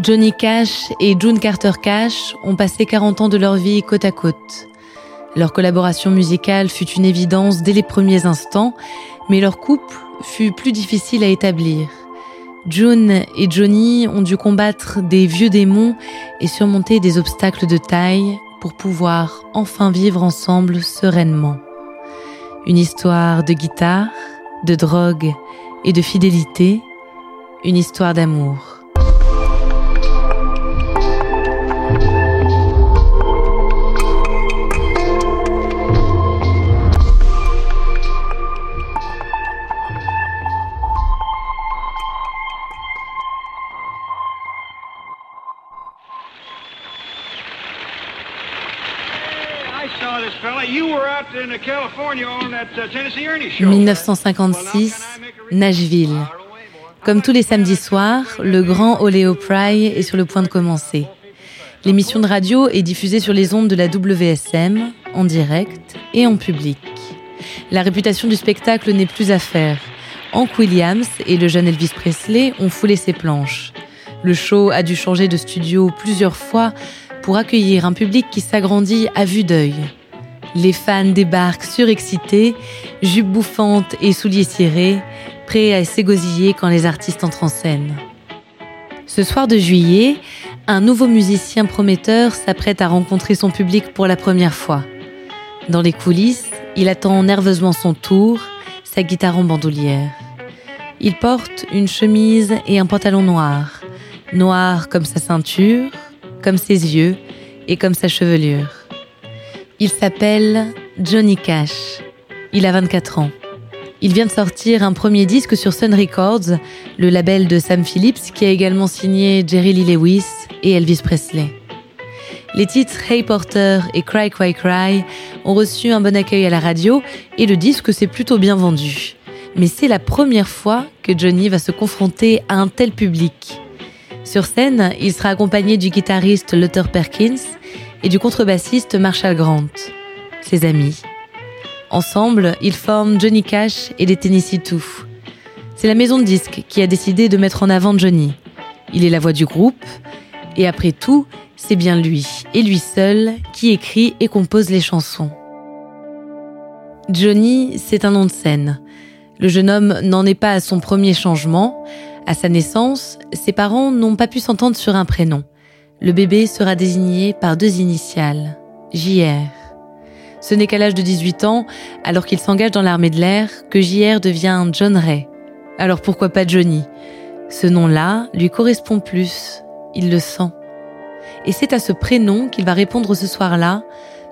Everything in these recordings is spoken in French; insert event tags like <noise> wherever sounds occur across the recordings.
Johnny Cash et June Carter Cash ont passé 40 ans de leur vie côte à côte. Leur collaboration musicale fut une évidence dès les premiers instants, mais leur couple fut plus difficile à établir. June et Johnny ont dû combattre des vieux démons et surmonter des obstacles de taille pour pouvoir enfin vivre ensemble sereinement. Une histoire de guitare, de drogue et de fidélité, une histoire d'amour. 1956, Nashville. Comme tous les samedis soirs, le grand Oleo Pry est sur le point de commencer. L'émission de radio est diffusée sur les ondes de la WSM, en direct et en public. La réputation du spectacle n'est plus à faire. Hank Williams et le jeune Elvis Presley ont foulé ses planches. Le show a dû changer de studio plusieurs fois pour accueillir un public qui s'agrandit à vue d'œil. Les fans débarquent surexcités, jupes bouffantes et souliers cirés, prêts à s'égosiller quand les artistes entrent en scène. Ce soir de juillet, un nouveau musicien prometteur s'apprête à rencontrer son public pour la première fois. Dans les coulisses, il attend nerveusement son tour, sa guitare en bandoulière. Il porte une chemise et un pantalon noir, noir comme sa ceinture, comme ses yeux et comme sa chevelure. Il s'appelle Johnny Cash. Il a 24 ans. Il vient de sortir un premier disque sur Sun Records, le label de Sam Phillips qui a également signé Jerry Lee Lewis et Elvis Presley. Les titres Hey Porter et Cry Cry Cry ont reçu un bon accueil à la radio et le disque s'est plutôt bien vendu. Mais c'est la première fois que Johnny va se confronter à un tel public. Sur scène, il sera accompagné du guitariste Luther Perkins et du contrebassiste Marshall Grant, ses amis. Ensemble, ils forment Johnny Cash et les Tennessee Two. C'est la maison de disques qui a décidé de mettre en avant Johnny. Il est la voix du groupe, et après tout, c'est bien lui, et lui seul, qui écrit et compose les chansons. Johnny, c'est un nom de scène. Le jeune homme n'en est pas à son premier changement. À sa naissance, ses parents n'ont pas pu s'entendre sur un prénom le bébé sera désigné par deux initiales, JR. Ce n'est qu'à l'âge de 18 ans, alors qu'il s'engage dans l'armée de l'air, que JR devient John Ray. Alors pourquoi pas Johnny? Ce nom-là lui correspond plus, il le sent. Et c'est à ce prénom qu'il va répondre ce soir-là,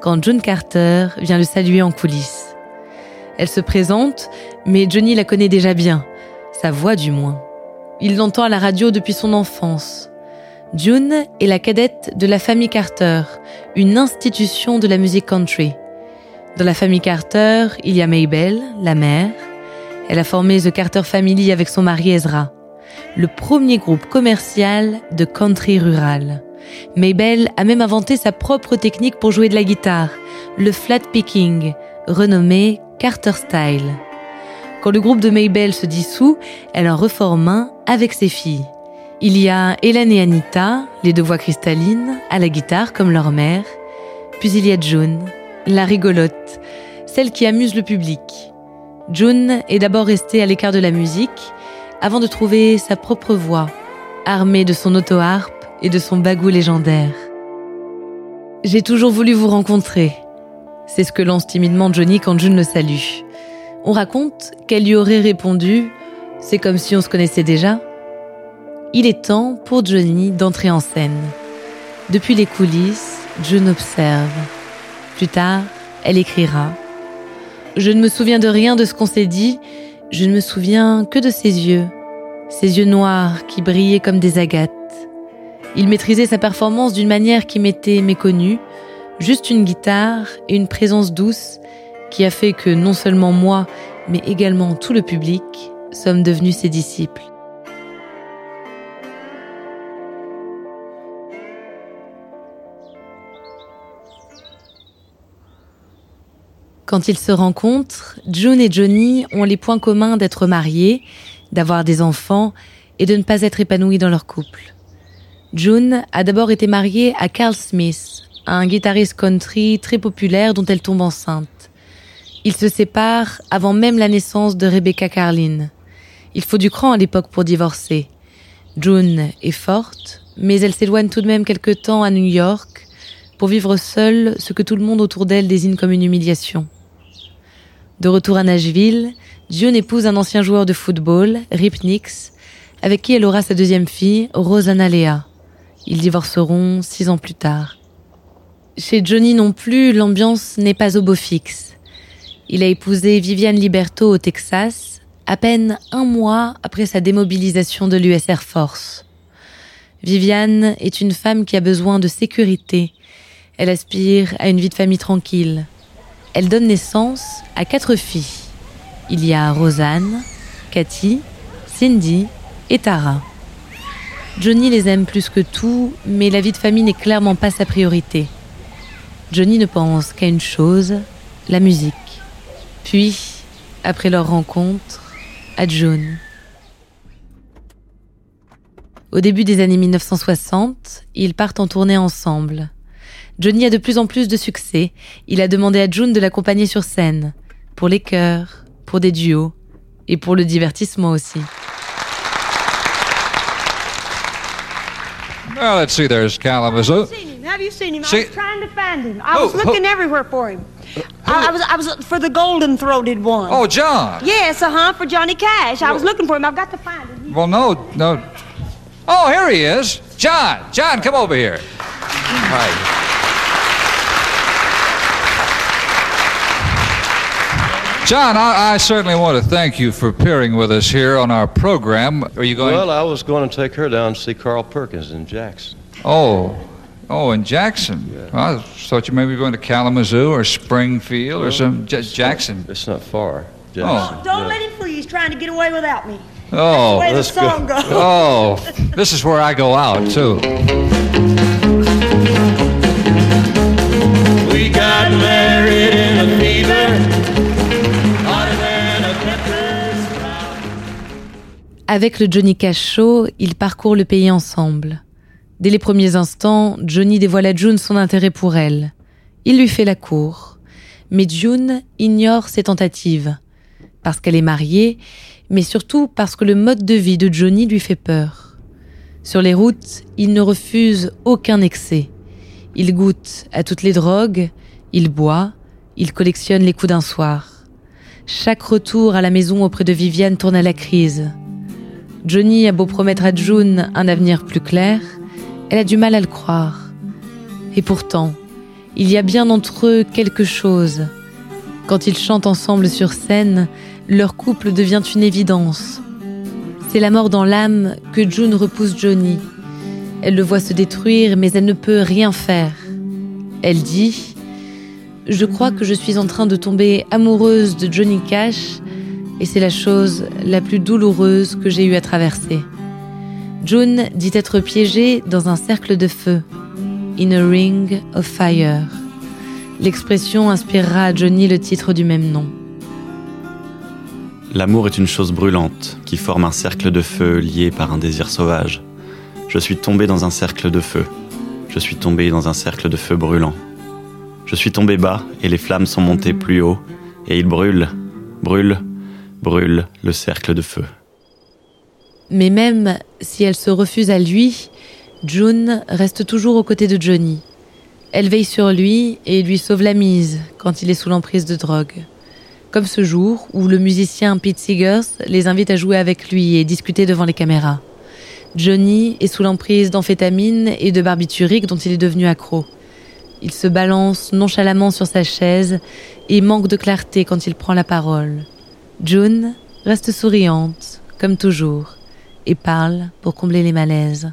quand John Carter vient le saluer en coulisses. Elle se présente, mais Johnny la connaît déjà bien, sa voix du moins. Il l'entend à la radio depuis son enfance. June est la cadette de la famille Carter, une institution de la musique country. Dans la famille Carter, il y a Mabel, la mère. Elle a formé The Carter Family avec son mari Ezra, le premier groupe commercial de country rural. Mabel a même inventé sa propre technique pour jouer de la guitare, le flat picking, renommé Carter Style. Quand le groupe de Mabel se dissout, elle en reforme un avec ses filles. Il y a Hélène et Anita, les deux voix cristallines, à la guitare comme leur mère. Puis il y a June, la rigolote, celle qui amuse le public. June est d'abord restée à l'écart de la musique avant de trouver sa propre voix, armée de son auto-harpe et de son bagou légendaire. J'ai toujours voulu vous rencontrer. C'est ce que lance timidement Johnny quand June le salue. On raconte qu'elle lui aurait répondu C'est comme si on se connaissait déjà. Il est temps pour Johnny d'entrer en scène. Depuis les coulisses, June observe. Plus tard, elle écrira Je ne me souviens de rien de ce qu'on s'est dit, je ne me souviens que de ses yeux, ses yeux noirs qui brillaient comme des agates. Il maîtrisait sa performance d'une manière qui m'était méconnue, juste une guitare et une présence douce qui a fait que non seulement moi, mais également tout le public sommes devenus ses disciples. Quand ils se rencontrent, June et Johnny ont les points communs d'être mariés, d'avoir des enfants et de ne pas être épanouis dans leur couple. June a d'abord été mariée à Carl Smith, un guitariste country très populaire dont elle tombe enceinte. Ils se séparent avant même la naissance de Rebecca Carlin. Il faut du cran à l'époque pour divorcer. June est forte, mais elle s'éloigne tout de même quelque temps à New York pour vivre seule ce que tout le monde autour d'elle désigne comme une humiliation. De retour à Nashville, June épouse un ancien joueur de football, Rip Nix, avec qui elle aura sa deuxième fille, Rosanna Lea. Ils divorceront six ans plus tard. Chez Johnny non plus, l'ambiance n'est pas au beau fixe. Il a épousé Viviane Liberto au Texas, à peine un mois après sa démobilisation de l'US Air Force. Viviane est une femme qui a besoin de sécurité. Elle aspire à une vie de famille tranquille elle donne naissance à quatre filles. Il y a Rosanne, Cathy, Cindy et Tara. Johnny les aime plus que tout, mais la vie de famille n'est clairement pas sa priorité. Johnny ne pense qu'à une chose, la musique. Puis, après leur rencontre, à June. Au début des années 1960, ils partent en tournée ensemble. Johnny a de plus en plus de succès. Il a demandé à June de l'accompagner sur scène, pour les chœurs, pour des duos et pour le divertissement aussi. Well, let's see. There's Kalamazoo. Have you seen him? I See- was trying to find him. I Who- was looking who- everywhere for him. I, I was I was for the golden throated one. Oh, John. Yes, uh huh, for Johnny Cash. I was looking for him. I've got to find him. Well, no, no. Oh, here he is. John. John, come over here. Hi. John, I, I certainly want to thank you for appearing with us here on our program. Are you going? Well, I was going to take her down to see Carl Perkins in Jackson. oh, oh, in Jackson. Well, I thought you maybe were going to Kalamazoo or Springfield or some J- Jackson. It's not far. Oh. Jackson. Don't yeah. let him fool you. He's trying to get away without me. Oh, Way the let's go. goes. oh, <laughs> this is where I go out too. Avec le Johnny Cash Show, ils parcourent le pays ensemble. Dès les premiers instants, Johnny dévoile à June son intérêt pour elle. Il lui fait la cour. Mais June ignore ses tentatives. Parce qu'elle est mariée, mais surtout parce que le mode de vie de Johnny lui fait peur. Sur les routes, il ne refuse aucun excès. Il goûte à toutes les drogues, il boit, il collectionne les coups d'un soir. Chaque retour à la maison auprès de Viviane tourne à la crise. Johnny a beau promettre à June un avenir plus clair, elle a du mal à le croire. Et pourtant, il y a bien entre eux quelque chose. Quand ils chantent ensemble sur scène, leur couple devient une évidence. C'est la mort dans l'âme que June repousse Johnny. Elle le voit se détruire, mais elle ne peut rien faire. Elle dit Je crois que je suis en train de tomber amoureuse de Johnny Cash, et c'est la chose la plus douloureuse que j'ai eu à traverser. June dit être piégée dans un cercle de feu, in a ring of fire. L'expression inspirera à Johnny le titre du même nom. L'amour est une chose brûlante qui forme un cercle de feu lié par un désir sauvage. Je suis tombé dans un cercle de feu. Je suis tombé dans un cercle de feu brûlant. Je suis tombé bas et les flammes sont montées plus haut et il brûle, brûle, brûle le cercle de feu. Mais même si elle se refuse à lui, June reste toujours aux côtés de Johnny. Elle veille sur lui et lui sauve la mise quand il est sous l'emprise de drogue. Comme ce jour où le musicien Pete Seegers les invite à jouer avec lui et discuter devant les caméras. Johnny est sous l'emprise d'amphétamines et de barbiturique dont il est devenu accro. Il se balance nonchalamment sur sa chaise et manque de clarté quand il prend la parole. June reste souriante, comme toujours, et parle pour combler les malaises.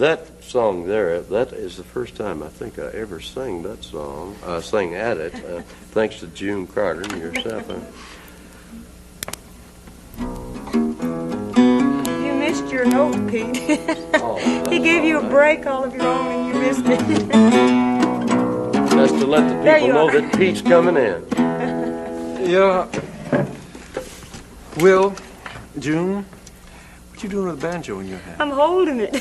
That song there, that is the first time I think I ever sang that song, uh, sang at it, uh, thanks to June Carter and yourself. <laughs> You missed your note, Pete. <laughs> he gave you a break all of your own and you missed it. <laughs> Just to let the people know are. that Pete's coming in. Yeah. Will, June, what you doing with a banjo in your hand? I'm holding it.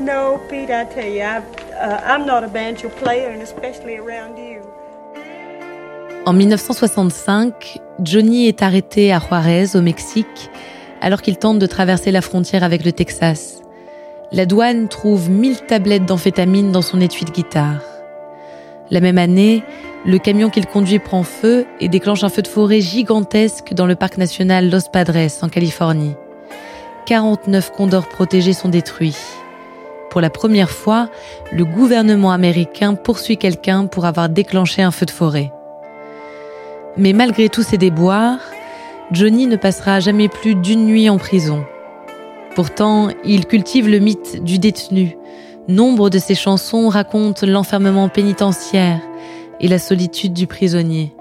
<laughs> no, Pete, I tell you, I, uh, I'm not a banjo player, and especially around you. En 1965, Johnny est arrêté à Juarez, au Mexique, alors qu'il tente de traverser la frontière avec le Texas. La douane trouve 1000 tablettes d'amphétamine dans son étui de guitare. La même année, le camion qu'il conduit prend feu et déclenche un feu de forêt gigantesque dans le parc national Los Padres, en Californie. 49 condors protégés sont détruits. Pour la première fois, le gouvernement américain poursuit quelqu'un pour avoir déclenché un feu de forêt. Mais malgré tous ces déboires, Johnny ne passera jamais plus d'une nuit en prison. Pourtant, il cultive le mythe du détenu. Nombre de ses chansons racontent l'enfermement pénitentiaire et la solitude du prisonnier.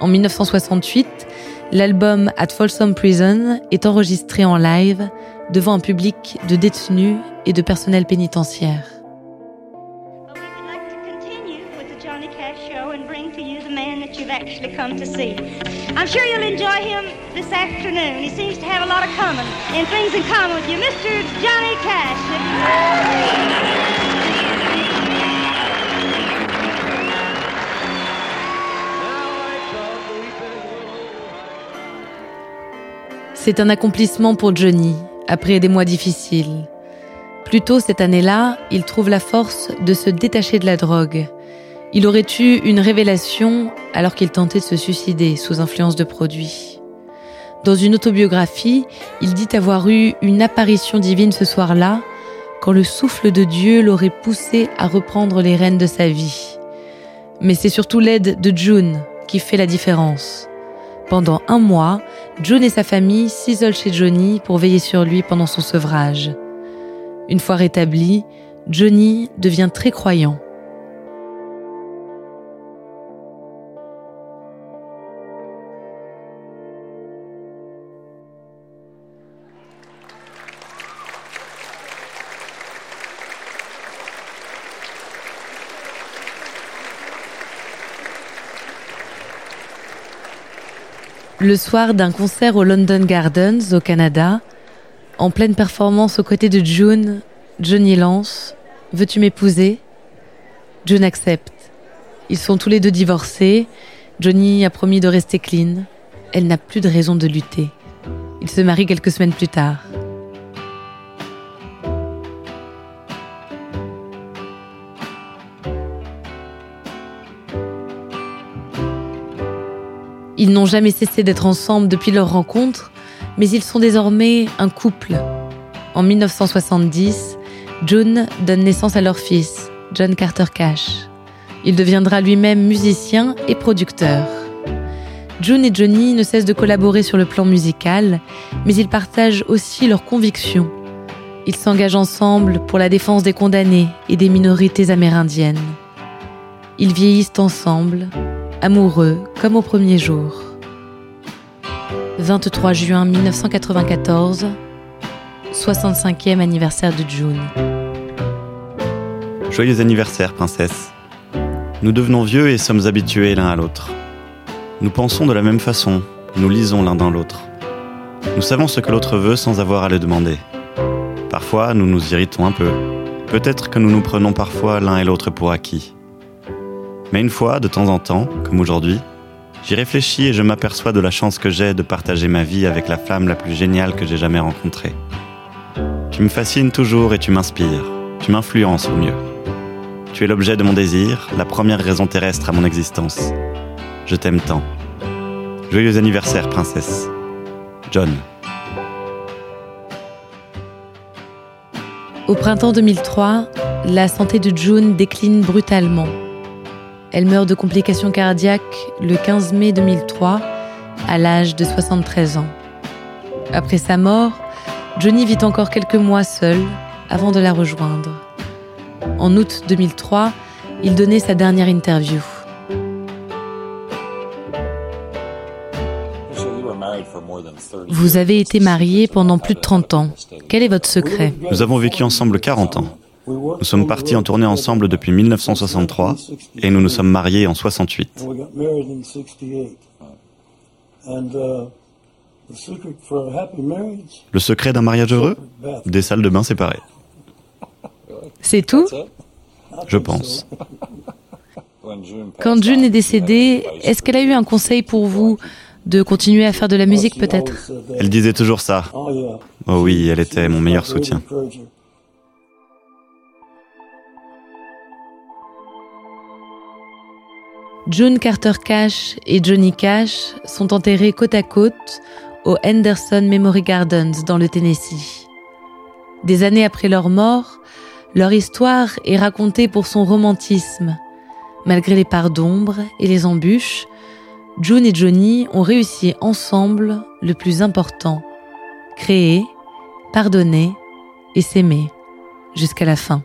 En 1968, l'album At Folsom Prison est enregistré en live devant un public de détenus et de personnel pénitentiaire. I'm sure you'll enjoy him this afternoon. He seems to have a lot of common and things in common with you, Mr. Johnny Cash. C'est un accomplissement pour Johnny, après des mois difficiles. Plus tôt cette année-là, il trouve la force de se détacher de la drogue. Il aurait eu une révélation alors qu'il tentait de se suicider sous influence de produits. Dans une autobiographie, il dit avoir eu une apparition divine ce soir-là, quand le souffle de Dieu l'aurait poussé à reprendre les rênes de sa vie. Mais c'est surtout l'aide de June qui fait la différence. Pendant un mois, June et sa famille s'isolent chez Johnny pour veiller sur lui pendant son sevrage. Une fois rétabli, Johnny devient très croyant. Le soir d'un concert au London Gardens, au Canada, en pleine performance aux côtés de June, Johnny lance Veux-tu m'épouser? June accepte. Ils sont tous les deux divorcés. Johnny a promis de rester clean. Elle n'a plus de raison de lutter. Ils se marient quelques semaines plus tard. Ils n'ont jamais cessé d'être ensemble depuis leur rencontre, mais ils sont désormais un couple. En 1970, June donne naissance à leur fils, John Carter Cash. Il deviendra lui-même musicien et producteur. June et Johnny ne cessent de collaborer sur le plan musical, mais ils partagent aussi leurs convictions. Ils s'engagent ensemble pour la défense des condamnés et des minorités amérindiennes. Ils vieillissent ensemble, amoureux comme au premier jour. 23 juin 1994, 65e anniversaire de June. Joyeux anniversaire, princesse. Nous devenons vieux et sommes habitués l'un à l'autre. Nous pensons de la même façon, nous lisons l'un dans l'autre. Nous savons ce que l'autre veut sans avoir à le demander. Parfois, nous nous irritons un peu. Peut-être que nous nous prenons parfois l'un et l'autre pour acquis. Mais une fois, de temps en temps, comme aujourd'hui, j'y réfléchis et je m'aperçois de la chance que j'ai de partager ma vie avec la femme la plus géniale que j'ai jamais rencontrée. Tu me fascines toujours et tu m'inspires. Tu m'influences au mieux. Tu es l'objet de mon désir, la première raison terrestre à mon existence. Je t'aime tant. Joyeux anniversaire, princesse. John. Au printemps 2003, la santé de June décline brutalement. Elle meurt de complications cardiaques le 15 mai 2003, à l'âge de 73 ans. Après sa mort, Johnny vit encore quelques mois seul avant de la rejoindre. En août 2003, il donnait sa dernière interview. Vous avez été marié pendant plus de 30 ans. Quel est votre secret? Nous avons vécu ensemble 40 ans. Nous sommes partis en tournée ensemble depuis 1963 et nous nous sommes mariés en 68. Le secret d'un mariage heureux? Des salles de bain séparées. C'est tout? Je pense. <laughs> Quand June est décédée, est-ce qu'elle a eu un conseil pour vous de continuer à faire de la musique peut-être? Elle disait toujours ça. Oh oui, elle était mon meilleur soutien. June Carter Cash et Johnny Cash sont enterrés côte à côte au Henderson Memory Gardens dans le Tennessee. Des années après leur mort, leur histoire est racontée pour son romantisme. Malgré les parts d'ombre et les embûches, June et Johnny ont réussi ensemble le plus important, créer, pardonner et s'aimer jusqu'à la fin.